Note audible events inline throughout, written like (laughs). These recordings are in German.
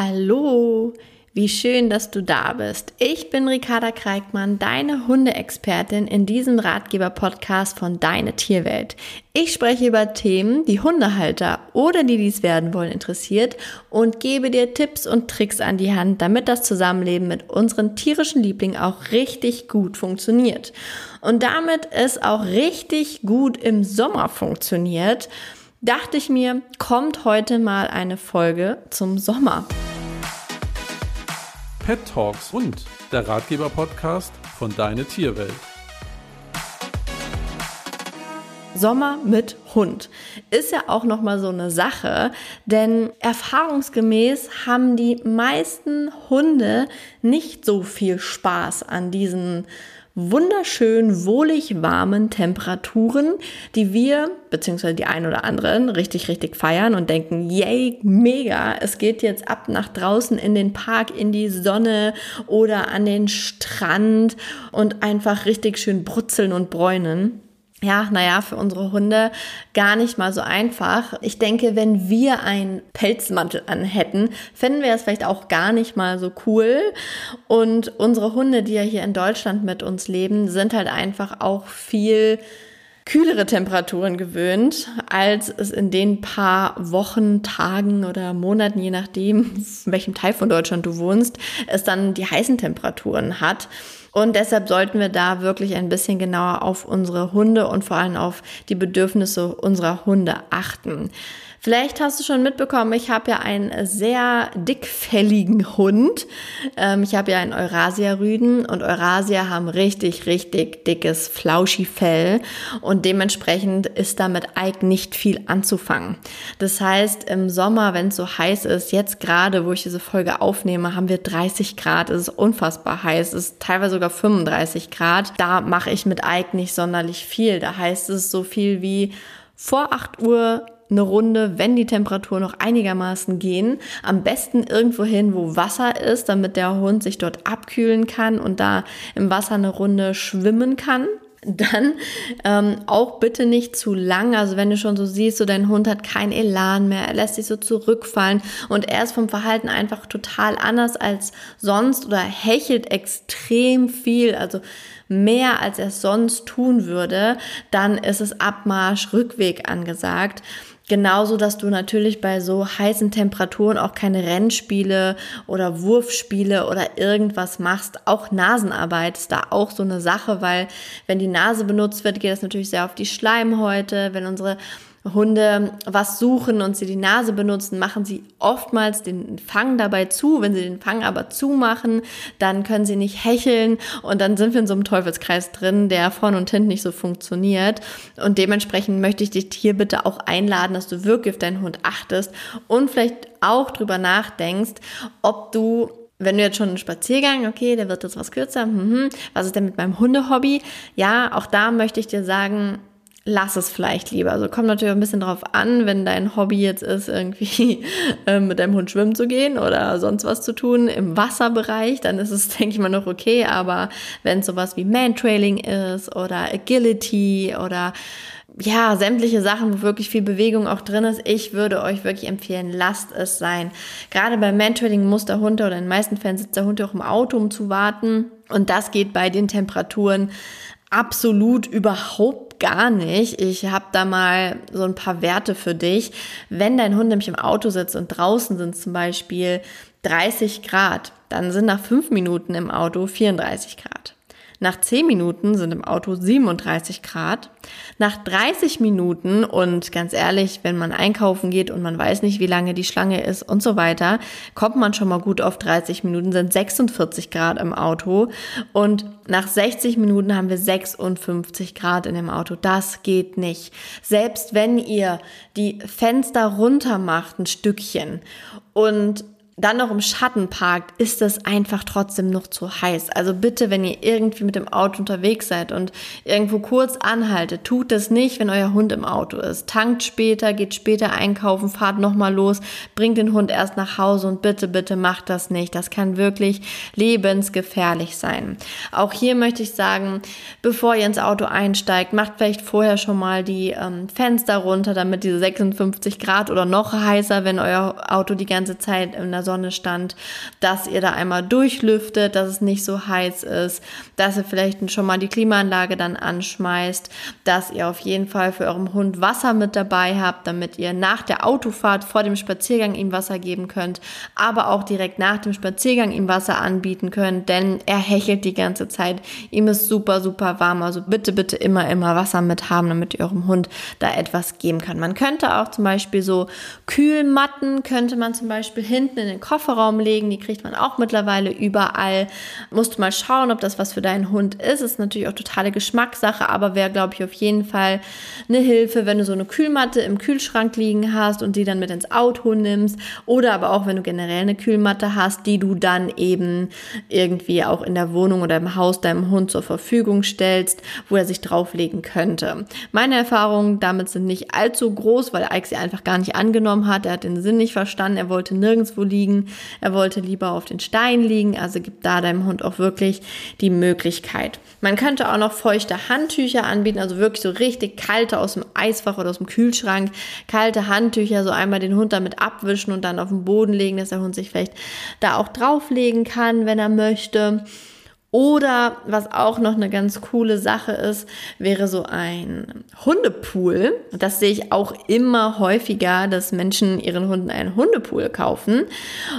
Hallo, wie schön, dass du da bist. Ich bin Ricarda Kreikmann, deine Hundeexpertin in diesem Ratgeber-Podcast von Deine Tierwelt. Ich spreche über Themen, die Hundehalter oder die dies werden wollen interessiert und gebe dir Tipps und Tricks an die Hand, damit das Zusammenleben mit unseren tierischen Lieblingen auch richtig gut funktioniert. Und damit es auch richtig gut im Sommer funktioniert, dachte ich mir, kommt heute mal eine Folge zum Sommer. Pet Talks und der Ratgeber-Podcast von Deine Tierwelt. Sommer mit Hund ist ja auch noch mal so eine Sache, denn erfahrungsgemäß haben die meisten Hunde nicht so viel Spaß an diesen wunderschön wohlig warmen Temperaturen, die wir, beziehungsweise die ein oder anderen, richtig, richtig feiern und denken, yay, mega, es geht jetzt ab nach draußen in den Park, in die Sonne oder an den Strand und einfach richtig schön brutzeln und bräunen ja, naja, für unsere Hunde gar nicht mal so einfach. Ich denke, wenn wir einen Pelzmantel an hätten, fänden wir es vielleicht auch gar nicht mal so cool. Und unsere Hunde, die ja hier in Deutschland mit uns leben, sind halt einfach auch viel kühlere Temperaturen gewöhnt, als es in den paar Wochen, Tagen oder Monaten, je nachdem, (laughs) in welchem Teil von Deutschland du wohnst, es dann die heißen Temperaturen hat. Und deshalb sollten wir da wirklich ein bisschen genauer auf unsere Hunde und vor allem auf die Bedürfnisse unserer Hunde achten. Vielleicht hast du schon mitbekommen, ich habe ja einen sehr dickfelligen Hund. Ähm, ich habe ja einen Eurasia-Rüden und Eurasia haben richtig, richtig dickes Flauschi-Fell und dementsprechend ist da mit Ike nicht viel anzufangen. Das heißt, im Sommer, wenn es so heiß ist, jetzt gerade, wo ich diese Folge aufnehme, haben wir 30 Grad, es ist unfassbar heiß, es ist teilweise sogar 35 Grad. Da mache ich mit Ike nicht sonderlich viel. Da heißt es so viel wie vor 8 Uhr eine Runde, wenn die Temperaturen noch einigermaßen gehen. Am besten irgendwo hin, wo Wasser ist, damit der Hund sich dort abkühlen kann und da im Wasser eine Runde schwimmen kann. Dann ähm, auch bitte nicht zu lang. Also wenn du schon so siehst, so dein Hund hat keinen Elan mehr, er lässt sich so zurückfallen und er ist vom Verhalten einfach total anders als sonst oder hechelt extrem viel. Also mehr als er sonst tun würde, dann ist es Abmarsch, Rückweg angesagt. Genauso, dass du natürlich bei so heißen Temperaturen auch keine Rennspiele oder Wurfspiele oder irgendwas machst. Auch Nasenarbeit ist da auch so eine Sache, weil wenn die Nase benutzt wird, geht das natürlich sehr auf die Schleimhäute. Wenn unsere Hunde was suchen und sie die Nase benutzen, machen sie oftmals den Fang dabei zu. Wenn sie den Fang aber zumachen, dann können sie nicht hecheln und dann sind wir in so einem Teufelskreis drin, der vorn und hinten nicht so funktioniert. Und dementsprechend möchte ich dich hier bitte auch einladen, dass du wirklich auf deinen Hund achtest und vielleicht auch drüber nachdenkst, ob du wenn du jetzt schon einen Spaziergang, okay, der wird jetzt was kürzer, hm, was ist denn mit meinem Hundehobby? Ja, auch da möchte ich dir sagen, lass es vielleicht lieber. Also kommt natürlich ein bisschen drauf an, wenn dein Hobby jetzt ist, irgendwie (laughs) äh, mit deinem Hund schwimmen zu gehen oder sonst was zu tun im Wasserbereich, dann ist es, (laughs) denke ich mal, noch okay. Aber wenn es sowas wie Mantrailing ist oder Agility oder ja, sämtliche Sachen, wo wirklich viel Bewegung auch drin ist. Ich würde euch wirklich empfehlen, lasst es sein. Gerade beim Mantrailing muss der Hund oder in den meisten Fällen sitzt der Hund auch im Auto, um zu warten. Und das geht bei den Temperaturen absolut überhaupt gar nicht. Ich habe da mal so ein paar Werte für dich. Wenn dein Hund nämlich im Auto sitzt und draußen sind zum Beispiel 30 Grad, dann sind nach fünf Minuten im Auto 34 Grad. Nach 10 Minuten sind im Auto 37 Grad. Nach 30 Minuten und ganz ehrlich, wenn man einkaufen geht und man weiß nicht, wie lange die Schlange ist und so weiter, kommt man schon mal gut auf 30 Minuten, sind 46 Grad im Auto und nach 60 Minuten haben wir 56 Grad in dem Auto. Das geht nicht. Selbst wenn ihr die Fenster runter macht, ein Stückchen und dann noch im Schatten parkt, ist es einfach trotzdem noch zu heiß. Also bitte, wenn ihr irgendwie mit dem Auto unterwegs seid und irgendwo kurz anhaltet, tut das nicht, wenn euer Hund im Auto ist. Tankt später, geht später einkaufen, fahrt nochmal los, bringt den Hund erst nach Hause und bitte, bitte macht das nicht. Das kann wirklich lebensgefährlich sein. Auch hier möchte ich sagen, bevor ihr ins Auto einsteigt, macht vielleicht vorher schon mal die ähm, Fenster runter, damit diese 56 Grad oder noch heißer, wenn euer Auto die ganze Zeit in der Sonne stand, dass ihr da einmal durchlüftet, dass es nicht so heiß ist, dass ihr vielleicht schon mal die Klimaanlage dann anschmeißt, dass ihr auf jeden Fall für euren Hund Wasser mit dabei habt, damit ihr nach der Autofahrt vor dem Spaziergang ihm Wasser geben könnt, aber auch direkt nach dem Spaziergang ihm Wasser anbieten könnt, denn er hechelt die ganze Zeit. Ihm ist super, super warm. Also bitte, bitte immer, immer Wasser mit haben, damit ihr eurem Hund da etwas geben kann. Man könnte auch zum Beispiel so Kühlmatten könnte man zum Beispiel hinten in den Kofferraum legen. Die kriegt man auch mittlerweile überall. Musst du mal schauen, ob das was für deinen Hund ist. Ist natürlich auch totale Geschmackssache, aber wäre, glaube ich, auf jeden Fall eine Hilfe, wenn du so eine Kühlmatte im Kühlschrank liegen hast und die dann mit ins Auto nimmst. Oder aber auch, wenn du generell eine Kühlmatte hast, die du dann eben irgendwie auch in der Wohnung oder im Haus deinem Hund zur Verfügung stellst, wo er sich drauflegen könnte. Meine Erfahrungen damit sind nicht allzu groß, weil Ike sie einfach gar nicht angenommen hat. Er hat den Sinn nicht verstanden. Er wollte nirgendwo liegen. Er wollte lieber auf den Stein liegen. Also gibt da deinem Hund auch wirklich die Möglichkeit. Man könnte auch noch feuchte Handtücher anbieten, also wirklich so richtig kalte aus dem Eisfach oder aus dem Kühlschrank. Kalte Handtücher, so einmal den Hund damit abwischen und dann auf den Boden legen, dass der Hund sich vielleicht da auch drauflegen kann, wenn er möchte. Oder was auch noch eine ganz coole Sache ist, wäre so ein Hundepool. Das sehe ich auch immer häufiger, dass Menschen ihren Hunden einen Hundepool kaufen.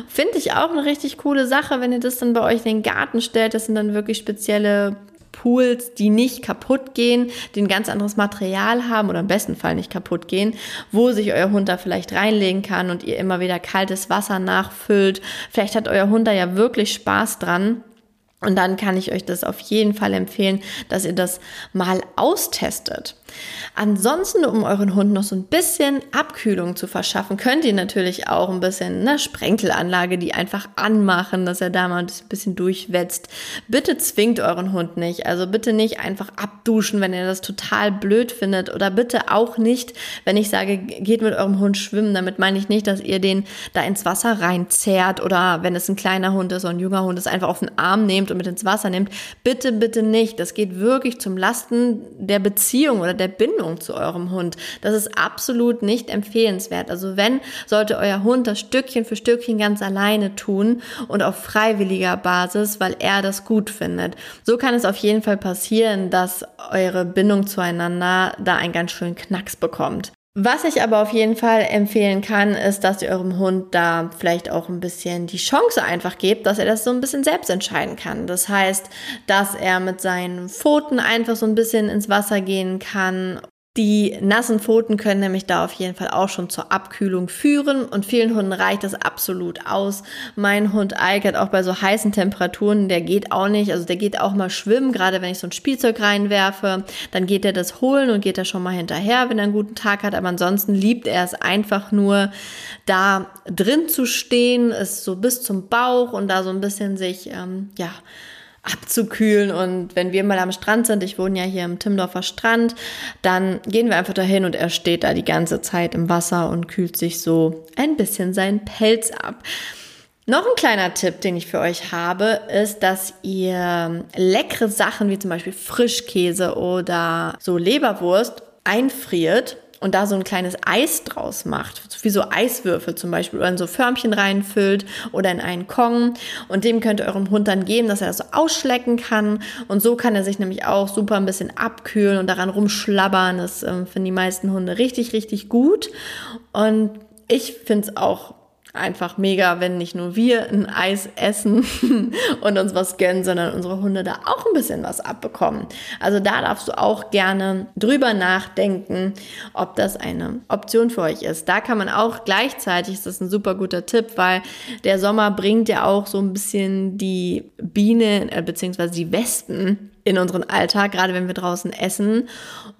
Finde ich auch eine richtig coole Sache, wenn ihr das dann bei euch in den Garten stellt. Das sind dann wirklich spezielle Pools, die nicht kaputt gehen, die ein ganz anderes Material haben oder im besten Fall nicht kaputt gehen, wo sich euer Hund da vielleicht reinlegen kann und ihr immer wieder kaltes Wasser nachfüllt. Vielleicht hat euer Hund da ja wirklich Spaß dran. Und dann kann ich euch das auf jeden Fall empfehlen, dass ihr das mal austestet. Ansonsten, um euren Hund noch so ein bisschen Abkühlung zu verschaffen, könnt ihr natürlich auch ein bisschen eine Sprenkelanlage, die einfach anmachen, dass er da mal ein bisschen durchwetzt. Bitte zwingt euren Hund nicht. Also bitte nicht einfach abduschen, wenn ihr das total blöd findet. Oder bitte auch nicht, wenn ich sage, geht mit eurem Hund schwimmen. Damit meine ich nicht, dass ihr den da ins Wasser reinzerrt oder wenn es ein kleiner Hund ist oder ein junger Hund ist, einfach auf den Arm nehmt und mit ins Wasser nehmt. Bitte, bitte nicht. Das geht wirklich zum Lasten der Beziehung oder der Bindung zu eurem Hund. Das ist absolut nicht empfehlenswert. Also wenn, sollte euer Hund das Stückchen für Stückchen ganz alleine tun und auf freiwilliger Basis, weil er das gut findet. So kann es auf jeden Fall passieren, dass eure Bindung zueinander da einen ganz schönen Knacks bekommt. Was ich aber auf jeden Fall empfehlen kann, ist, dass ihr eurem Hund da vielleicht auch ein bisschen die Chance einfach gebt, dass er das so ein bisschen selbst entscheiden kann. Das heißt, dass er mit seinen Pfoten einfach so ein bisschen ins Wasser gehen kann die nassen Pfoten können nämlich da auf jeden Fall auch schon zur Abkühlung führen und vielen Hunden reicht das absolut aus. Mein Hund hat auch bei so heißen Temperaturen, der geht auch nicht, also der geht auch mal schwimmen, gerade wenn ich so ein Spielzeug reinwerfe, dann geht er das holen und geht er schon mal hinterher, wenn er einen guten Tag hat, aber ansonsten liebt er es einfach nur da drin zu stehen, ist so bis zum Bauch und da so ein bisschen sich, ähm, ja, abzukühlen. Und wenn wir mal am Strand sind, ich wohne ja hier im Timdorfer Strand, dann gehen wir einfach dahin und er steht da die ganze Zeit im Wasser und kühlt sich so ein bisschen seinen Pelz ab. Noch ein kleiner Tipp, den ich für euch habe, ist, dass ihr leckere Sachen wie zum Beispiel Frischkäse oder so Leberwurst einfriert und da so ein kleines Eis draus macht, wie so Eiswürfel zum Beispiel, oder in so Förmchen reinfüllt oder in einen Kong. Und dem könnt ihr eurem Hund dann geben, dass er das so ausschlecken kann. Und so kann er sich nämlich auch super ein bisschen abkühlen und daran rumschlabbern. Das äh, finden die meisten Hunde richtig, richtig gut. Und ich finde es auch einfach mega, wenn nicht nur wir ein Eis essen (laughs) und uns was gönnen, sondern unsere Hunde da auch ein bisschen was abbekommen. Also da darfst du auch gerne drüber nachdenken, ob das eine Option für euch ist. Da kann man auch gleichzeitig, ist das ein super guter Tipp, weil der Sommer bringt ja auch so ein bisschen die Bienen äh, bzw. die Wespen in unseren Alltag, gerade wenn wir draußen essen.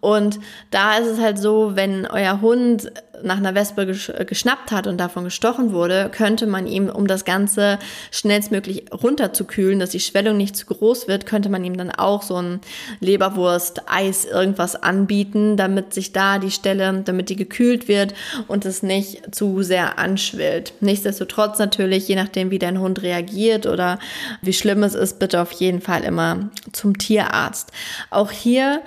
Und da ist es halt so, wenn euer Hund nach einer Wespe geschnappt hat und davon gestochen wurde, könnte man ihm, um das Ganze schnellstmöglich runterzukühlen, dass die Schwellung nicht zu groß wird, könnte man ihm dann auch so ein Leberwurst, Eis, irgendwas anbieten, damit sich da die Stelle, damit die gekühlt wird und es nicht zu sehr anschwillt. Nichtsdestotrotz natürlich, je nachdem, wie dein Hund reagiert oder wie schlimm es ist, bitte auf jeden Fall immer zum Tier Tierarzt. Auch hier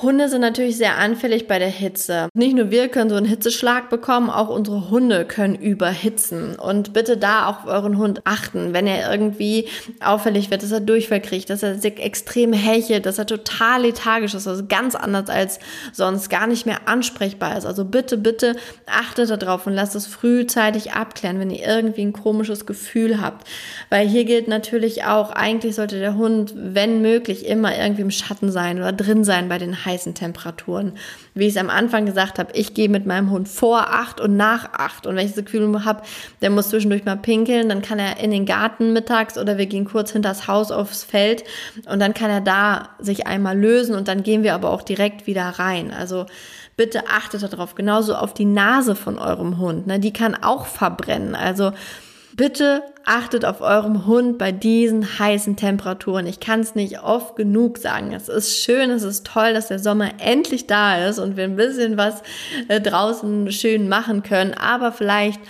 Hunde sind natürlich sehr anfällig bei der Hitze. Nicht nur wir können so einen Hitzeschlag bekommen, auch unsere Hunde können überhitzen. Und bitte da auch auf euren Hund achten, wenn er irgendwie auffällig wird, dass er Durchfall kriegt, dass er sich extrem hechelt, dass er total lethargisch ist, also ganz anders als sonst, gar nicht mehr ansprechbar ist. Also bitte, bitte achtet darauf und lasst es frühzeitig abklären, wenn ihr irgendwie ein komisches Gefühl habt. Weil hier gilt natürlich auch, eigentlich sollte der Hund, wenn möglich, immer irgendwie im Schatten sein oder drin sein bei den heißen Temperaturen. Wie ich es am Anfang gesagt habe, ich gehe mit meinem Hund vor acht und nach acht. Und wenn ich das Gefühl habe, der muss zwischendurch mal pinkeln, dann kann er in den Garten mittags oder wir gehen kurz hinter das Haus aufs Feld und dann kann er da sich einmal lösen und dann gehen wir aber auch direkt wieder rein. Also bitte achtet darauf, genauso auf die Nase von eurem Hund. Ne? Die kann auch verbrennen. Also Bitte achtet auf eurem Hund bei diesen heißen Temperaturen. Ich kann es nicht oft genug sagen. Es ist schön, es ist toll, dass der Sommer endlich da ist und wir ein bisschen was äh, draußen schön machen können. Aber vielleicht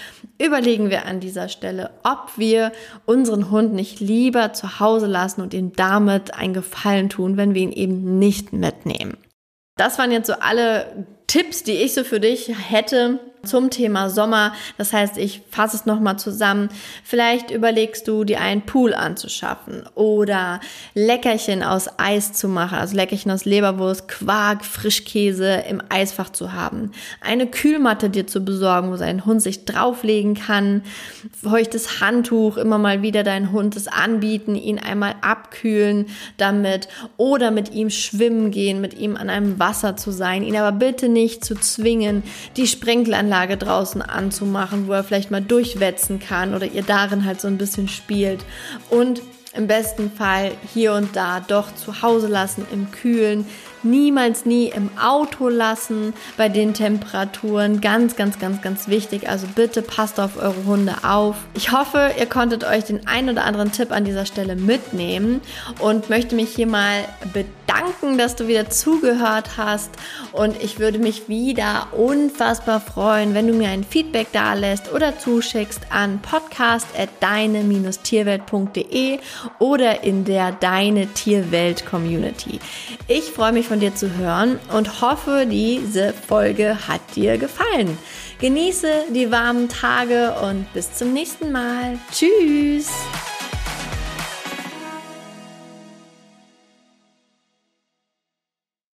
überlegen wir an dieser Stelle, ob wir unseren Hund nicht lieber zu Hause lassen und ihm damit einen Gefallen tun, wenn wir ihn eben nicht mitnehmen. Das waren jetzt so alle Tipps, die ich so für dich hätte, zum Thema Sommer. Das heißt, ich fasse es nochmal zusammen. Vielleicht überlegst du, dir einen Pool anzuschaffen oder Leckerchen aus Eis zu machen, also Leckerchen aus Leberwurst, Quark, Frischkäse im Eisfach zu haben. Eine Kühlmatte dir zu besorgen, wo sein Hund sich drauflegen kann. Feuchtes Handtuch, immer mal wieder deinen Hund es anbieten, ihn einmal abkühlen damit oder mit ihm schwimmen gehen, mit ihm an einem Wasser zu sein, ihn aber bitte nicht zu zwingen, die Sprinkleranlage Anlage draußen anzumachen, wo er vielleicht mal durchwetzen kann oder ihr darin halt so ein bisschen spielt. Und im besten Fall hier und da doch zu Hause lassen im Kühlen, niemals nie im Auto lassen bei den Temperaturen. Ganz, ganz, ganz, ganz wichtig. Also bitte passt auf eure Hunde auf. Ich hoffe, ihr konntet euch den ein oder anderen Tipp an dieser Stelle mitnehmen und möchte mich hier mal bedanken, dass du wieder zugehört hast. Und ich würde mich wieder unfassbar freuen, wenn du mir ein Feedback da lässt oder zuschickst an podcast.deine-tierwelt.de oder in der Deine Tierwelt Community. Ich freue mich von dir zu hören und hoffe, diese Folge hat dir gefallen. Genieße die warmen Tage und bis zum nächsten Mal. Tschüss!